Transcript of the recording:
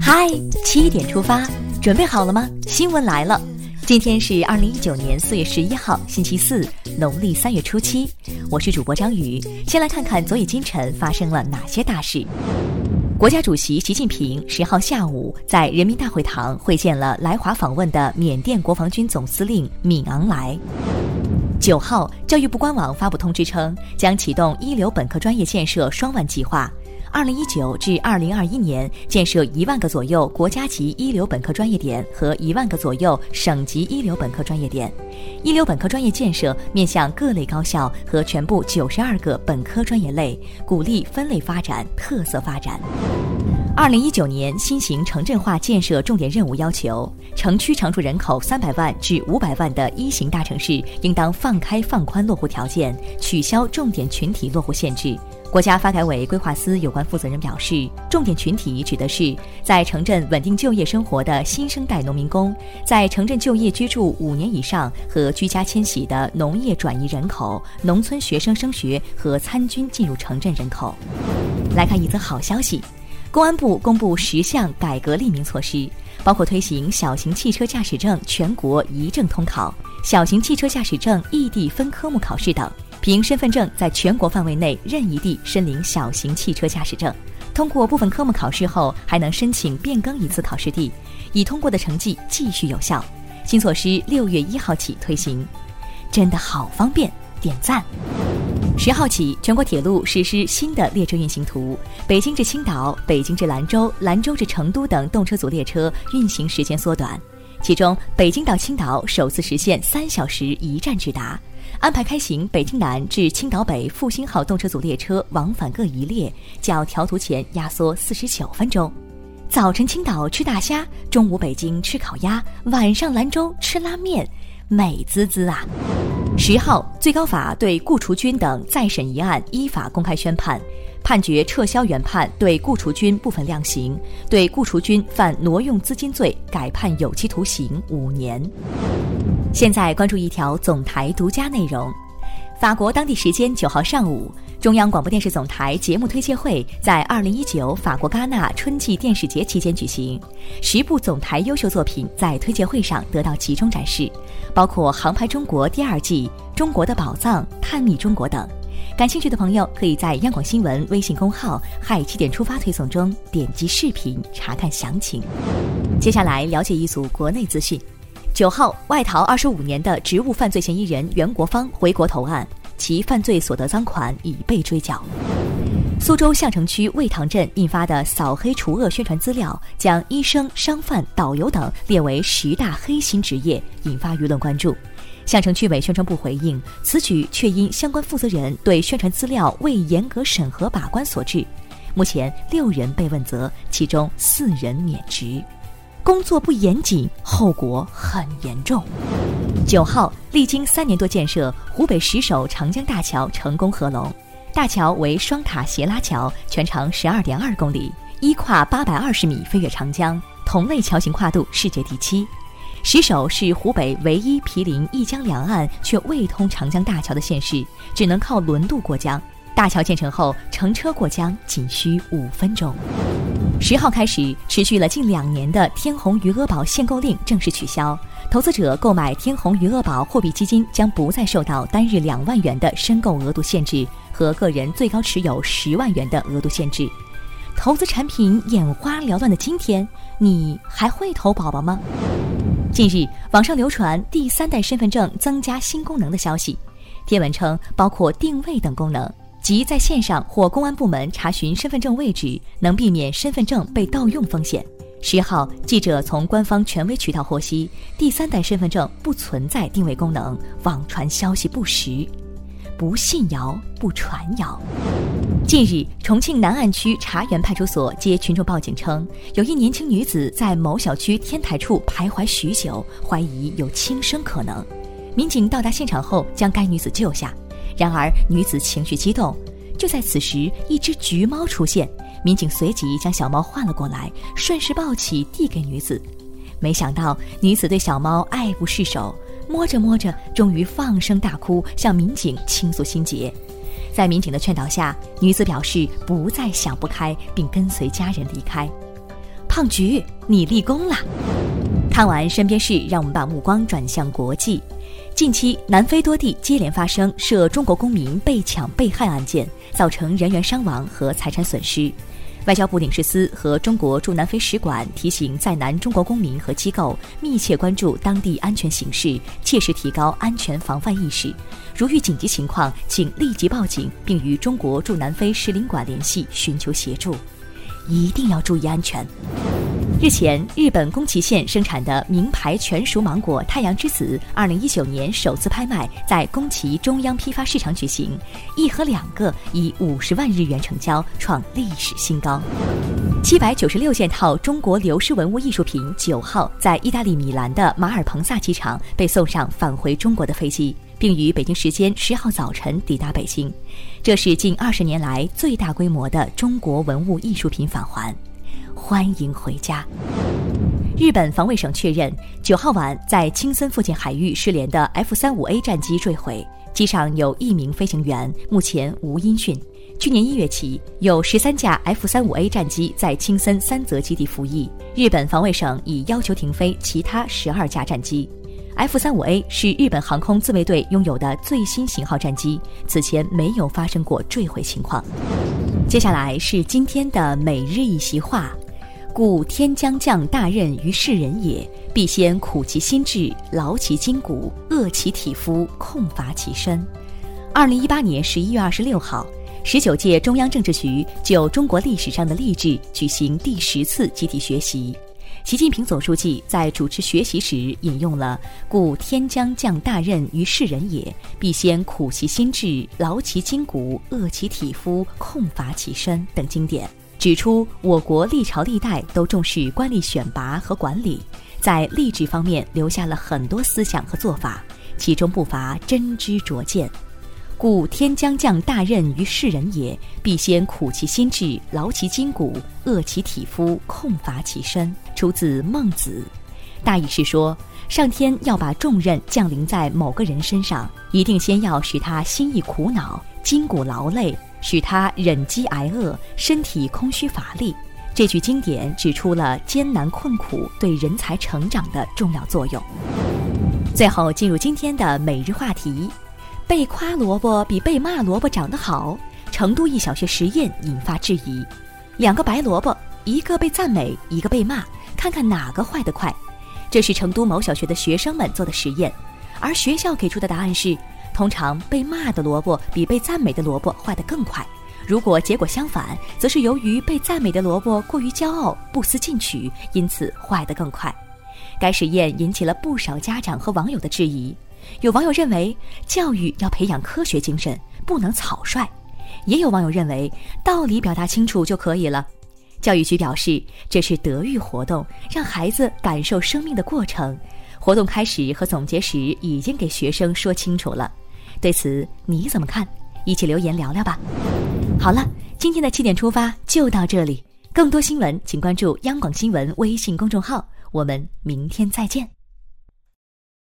嗨，七点出发，准备好了吗？新闻来了，今天是二零一九年四月十一号，星期四，农历三月初七。我是主播张宇，先来看看昨夜今晨发生了哪些大事。国家主席习近平十号下午在人民大会堂会见了来华访问的缅甸国防军总司令敏昂莱。九号，教育部官网发布通知称，将启动一流本科专业建设双万计划。二零一九至二零二一年，建设一万个左右国家级一流本科专业点和一万个左右省级一流本科专业点。一流本科专业建设面向各类高校和全部九十二个本科专业类，鼓励分类发展、特色发展。二零一九年新型城镇化建设重点任务要求，城区常住人口三百万至五百万的一型大城市，应当放开放宽落户条件，取消重点群体落户限制。国家发改委规划司有关负责人表示，重点群体指的是在城镇稳定就业生活的新生代农民工，在城镇就业居住五年以上和居家迁徙的农业转移人口、农村学生升学和参军进入城镇人口。来看一则好消息，公安部公布十项改革利民措施，包括推行小型汽车驾驶证全国一证通考、小型汽车驾驶证异地分科目考试等。凭身份证在全国范围内任意地申领小型汽车驾驶证，通过部分科目考试后，还能申请变更一次考试地，已通过的成绩继续有效。新措施六月一号起推行，真的好方便，点赞。十号起，全国铁路实施新的列车运行图，北京至青岛、北京至兰州、兰州至成都等动车组列车运行时间缩短，其中北京到青岛首次实现三小时一站直达。安排开行北京南至青岛北复兴号动车组列车往返各一列，较调图前压缩四十九分钟。早晨青岛吃大虾，中午北京吃烤鸭，晚上兰州吃拉面，美滋滋啊！十号，最高法对顾雏军等再审一案依法公开宣判，判决撤销原判，对顾雏军部分量刑，对顾雏军犯挪用资金罪改判有期徒刑五年。现在关注一条总台独家内容：法国当地时间九号上午，中央广播电视总台节目推介会在二零一九法国戛纳春季电视节期间举行，十部总台优秀作品在推介会上得到集中展示，包括《航拍中国》第二季、《中国的宝藏》、《探秘中国》等。感兴趣的朋友可以在央广新闻微信公号“嗨七点出发”推送中点击视频查看详情。接下来了解一组国内资讯。九号，外逃二十五年的职务犯罪嫌疑人袁国芳回国投案，其犯罪所得赃款已被追缴。苏州相城区魏塘镇印发的扫黑除恶宣传资料，将医生、商贩、导游等列为十大黑心职业，引发舆论关注。相城区委宣传部回应，此举却因相关负责人对宣传资料未严格审核把关所致。目前六人被问责，其中四人免职。工作不严谨，后果很严重。九号，历经三年多建设，湖北十首长江大桥成功合龙。大桥为双塔斜拉桥，全长十二点二公里，一跨八百二十米飞越长江，同类桥型跨度世界第七。石首是湖北唯一毗邻一江两岸却未通长江大桥的县市，只能靠轮渡过江。大桥建成后，乘车过江仅需五分钟。十号开始，持续了近两年的天弘余额宝限购令正式取消，投资者购买天弘余额宝货币基金将不再受到单日两万元的申购额度限制和个人最高持有十万元的额度限制。投资产品眼花缭乱的今天，你还会投宝宝吗？近日，网上流传第三代身份证增加新功能的消息，贴文称包括定位等功能。即在线上或公安部门查询身份证位置，能避免身份证被盗用风险。十号，记者从官方权威渠道获悉，第三代身份证不存在定位功能，网传消息不实，不信谣，不传谣。近日，重庆南岸区茶园派出所接群众报警称，有一年轻女子在某小区天台处徘徊许久，怀疑有轻生可能。民警到达现场后，将该女子救下。然而，女子情绪激动。就在此时，一只橘猫出现，民警随即将小猫换了过来，顺势抱起递给女子。没想到，女子对小猫爱不释手，摸着摸着，终于放声大哭，向民警倾诉心结。在民警的劝导下，女子表示不再想不开，并跟随家人离开。胖菊，你立功了！看完身边事，让我们把目光转向国际。近期，南非多地接连发生涉中国公民被抢被害案件，造成人员伤亡和财产损失。外交部领事司和中国驻南非使馆提醒在南中国公民和机构密切关注当地安全形势，切实提高安全防范意识。如遇紧急情况，请立即报警，并与中国驻南非使领馆联系寻求协助。一定要注意安全。日前，日本宫崎县生产的名牌全熟芒果“太阳之子”二零一九年首次拍卖在宫崎中央批发市场举行，一盒两个以五十万日元成交，创历史新高。七百九十六件套中国流失文物艺术品九号在意大利米兰的马尔彭萨机场被送上返回中国的飞机，并于北京时间十号早晨抵达北京。这是近二十年来最大规模的中国文物艺术品返还。欢迎回家。日本防卫省确认，九号晚在青森附近海域失联的 F 三五 A 战机坠毁，机上有一名飞行员，目前无音讯。去年一月起，有十三架 F 三五 A 战机在青森三泽基地服役，日本防卫省已要求停飞其他十二架战机。F 三五 A 是日本航空自卫队拥有的最新型号战机，此前没有发生过坠毁情况。接下来是今天的每日一席话。故天将降大任于世人也，必先苦其心志，劳其筋骨，饿其体肤，空乏其身。二零一八年十一月二十六号，十九届中央政治局就中国历史上的励志举行第十次集体学习。习近平总书记在主持学习时引用了“故天将降大任于世人也，必先苦其心志，劳其筋骨，饿其体肤，空乏其身”等经典。指出，我国历朝历代都重视官吏选拔和管理，在吏治方面留下了很多思想和做法，其中不乏真知灼见。故天将降大任于世人也，必先苦其心志，劳其筋骨，饿其体肤，空乏其身。出自《孟子》，大意是说，上天要把重任降临在某个人身上，一定先要使他心意苦恼，筋骨劳累。使他忍饥挨饿，身体空虚乏力。这句经典指出了艰难困苦对人才成长的重要作用。最后进入今天的每日话题：被夸萝卜比被骂萝卜长得好。成都一小学实验引发质疑：两个白萝卜，一个被赞美，一个被骂，看看哪个坏得快？这是成都某小学的学生们做的实验，而学校给出的答案是。通常被骂的萝卜比被赞美的萝卜坏得更快。如果结果相反，则是由于被赞美的萝卜过于骄傲、不思进取，因此坏得更快。该实验引起了不少家长和网友的质疑。有网友认为，教育要培养科学精神，不能草率；也有网友认为，道理表达清楚就可以了。教育局表示，这是德育活动，让孩子感受生命的过程。活动开始和总结时，已经给学生说清楚了。对此你怎么看？一起留言聊聊吧。好了，今天的七点出发就到这里。更多新闻，请关注央广新闻微信公众号。我们明天再见。